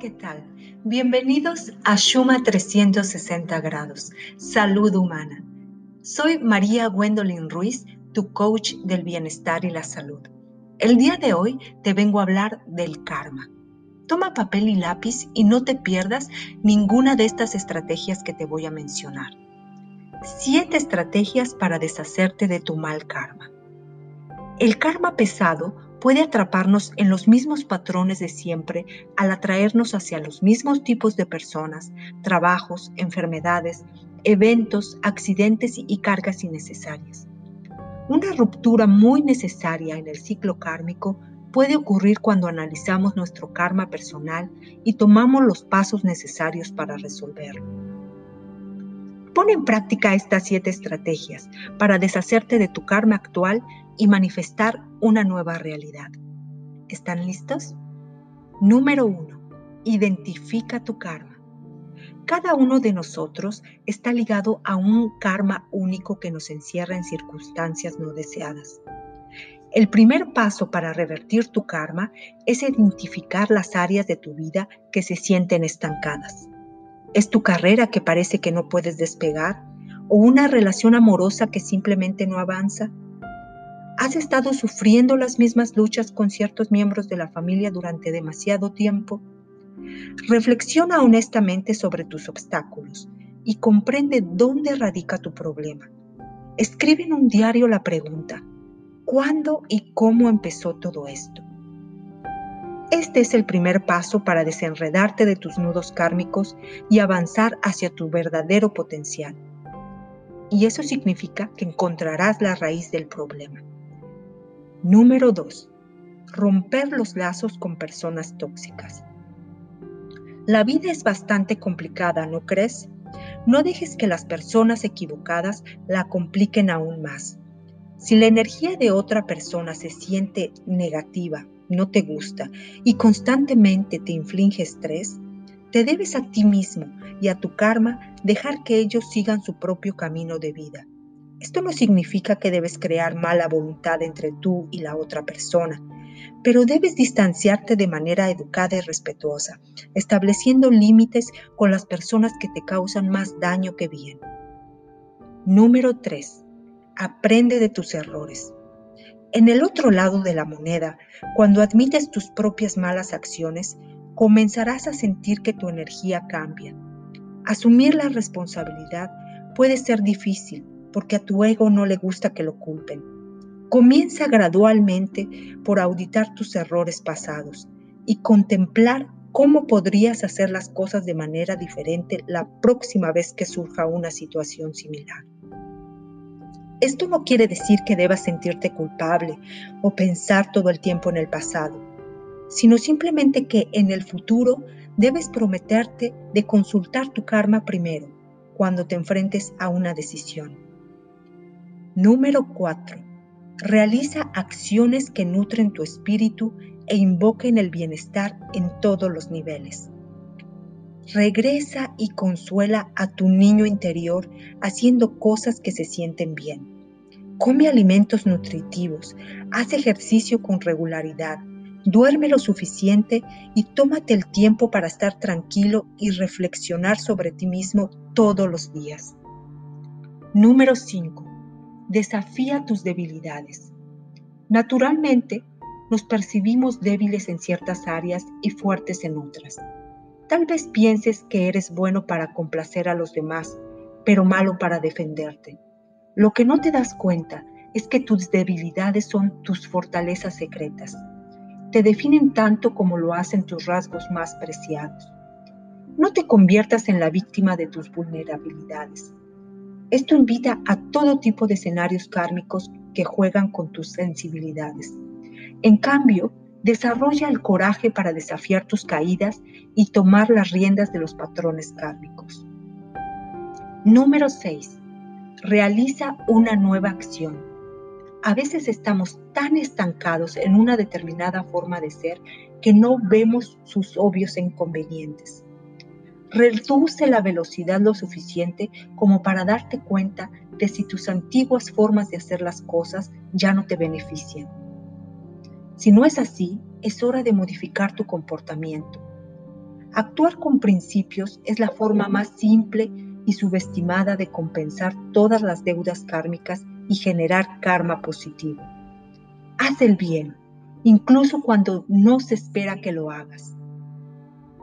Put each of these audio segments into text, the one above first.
¿qué tal? Bienvenidos a Shuma 360 grados, salud humana. Soy María Gwendolyn Ruiz, tu coach del bienestar y la salud. El día de hoy te vengo a hablar del karma. Toma papel y lápiz y no te pierdas ninguna de estas estrategias que te voy a mencionar. Siete estrategias para deshacerte de tu mal karma. El karma pesado puede atraparnos en los mismos patrones de siempre al atraernos hacia los mismos tipos de personas, trabajos, enfermedades, eventos, accidentes y cargas innecesarias. Una ruptura muy necesaria en el ciclo kármico puede ocurrir cuando analizamos nuestro karma personal y tomamos los pasos necesarios para resolverlo. Pon en práctica estas siete estrategias para deshacerte de tu karma actual y manifestar una nueva realidad. ¿Están listos? Número uno, identifica tu karma. Cada uno de nosotros está ligado a un karma único que nos encierra en circunstancias no deseadas. El primer paso para revertir tu karma es identificar las áreas de tu vida que se sienten estancadas. ¿Es tu carrera que parece que no puedes despegar? ¿O una relación amorosa que simplemente no avanza? ¿Has estado sufriendo las mismas luchas con ciertos miembros de la familia durante demasiado tiempo? Reflexiona honestamente sobre tus obstáculos y comprende dónde radica tu problema. Escribe en un diario la pregunta, ¿cuándo y cómo empezó todo esto? Este es el primer paso para desenredarte de tus nudos kármicos y avanzar hacia tu verdadero potencial. Y eso significa que encontrarás la raíz del problema. Número 2. Romper los lazos con personas tóxicas. La vida es bastante complicada, ¿no crees? No dejes que las personas equivocadas la compliquen aún más. Si la energía de otra persona se siente negativa, no te gusta y constantemente te inflige estrés, te debes a ti mismo y a tu karma dejar que ellos sigan su propio camino de vida. Esto no significa que debes crear mala voluntad entre tú y la otra persona, pero debes distanciarte de manera educada y respetuosa, estableciendo límites con las personas que te causan más daño que bien. Número 3. Aprende de tus errores. En el otro lado de la moneda, cuando admites tus propias malas acciones, comenzarás a sentir que tu energía cambia. Asumir la responsabilidad puede ser difícil, porque a tu ego no le gusta que lo culpen. Comienza gradualmente por auditar tus errores pasados y contemplar cómo podrías hacer las cosas de manera diferente la próxima vez que surja una situación similar. Esto no quiere decir que debas sentirte culpable o pensar todo el tiempo en el pasado, sino simplemente que en el futuro debes prometerte de consultar tu karma primero cuando te enfrentes a una decisión. Número 4. Realiza acciones que nutren tu espíritu e invoquen el bienestar en todos los niveles. Regresa y consuela a tu niño interior haciendo cosas que se sienten bien. Come alimentos nutritivos, haz ejercicio con regularidad, duerme lo suficiente y tómate el tiempo para estar tranquilo y reflexionar sobre ti mismo todos los días. Número 5 desafía tus debilidades. Naturalmente, nos percibimos débiles en ciertas áreas y fuertes en otras. Tal vez pienses que eres bueno para complacer a los demás, pero malo para defenderte. Lo que no te das cuenta es que tus debilidades son tus fortalezas secretas. Te definen tanto como lo hacen tus rasgos más preciados. No te conviertas en la víctima de tus vulnerabilidades. Esto invita a todo tipo de escenarios kármicos que juegan con tus sensibilidades. En cambio, desarrolla el coraje para desafiar tus caídas y tomar las riendas de los patrones kármicos. Número 6. Realiza una nueva acción. A veces estamos tan estancados en una determinada forma de ser que no vemos sus obvios inconvenientes. Reduce la velocidad lo suficiente como para darte cuenta de si tus antiguas formas de hacer las cosas ya no te benefician. Si no es así, es hora de modificar tu comportamiento. Actuar con principios es la forma más simple y subestimada de compensar todas las deudas kármicas y generar karma positivo. Haz el bien, incluso cuando no se espera que lo hagas.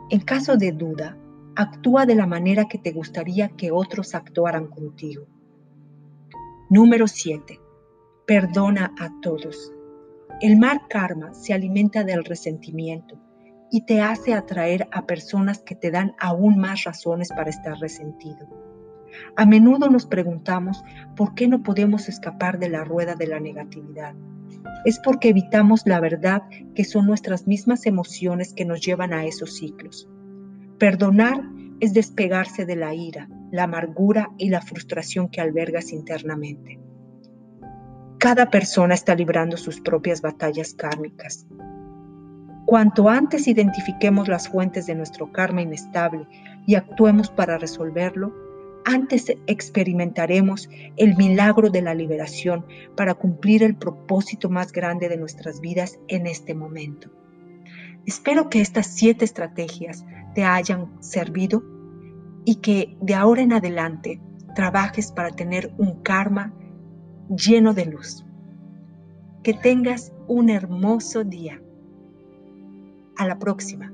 En caso de duda, actúa de la manera que te gustaría que otros actuaran contigo. Número 7. Perdona a todos. El mar karma se alimenta del resentimiento y te hace atraer a personas que te dan aún más razones para estar resentido. A menudo nos preguntamos por qué no podemos escapar de la rueda de la negatividad. Es porque evitamos la verdad que son nuestras mismas emociones que nos llevan a esos ciclos. Perdonar es despegarse de la ira, la amargura y la frustración que albergas internamente. Cada persona está librando sus propias batallas kármicas. Cuanto antes identifiquemos las fuentes de nuestro karma inestable y actuemos para resolverlo, antes experimentaremos el milagro de la liberación para cumplir el propósito más grande de nuestras vidas en este momento. Espero que estas siete estrategias te hayan servido y que de ahora en adelante trabajes para tener un karma lleno de luz. Que tengas un hermoso día. A la próxima.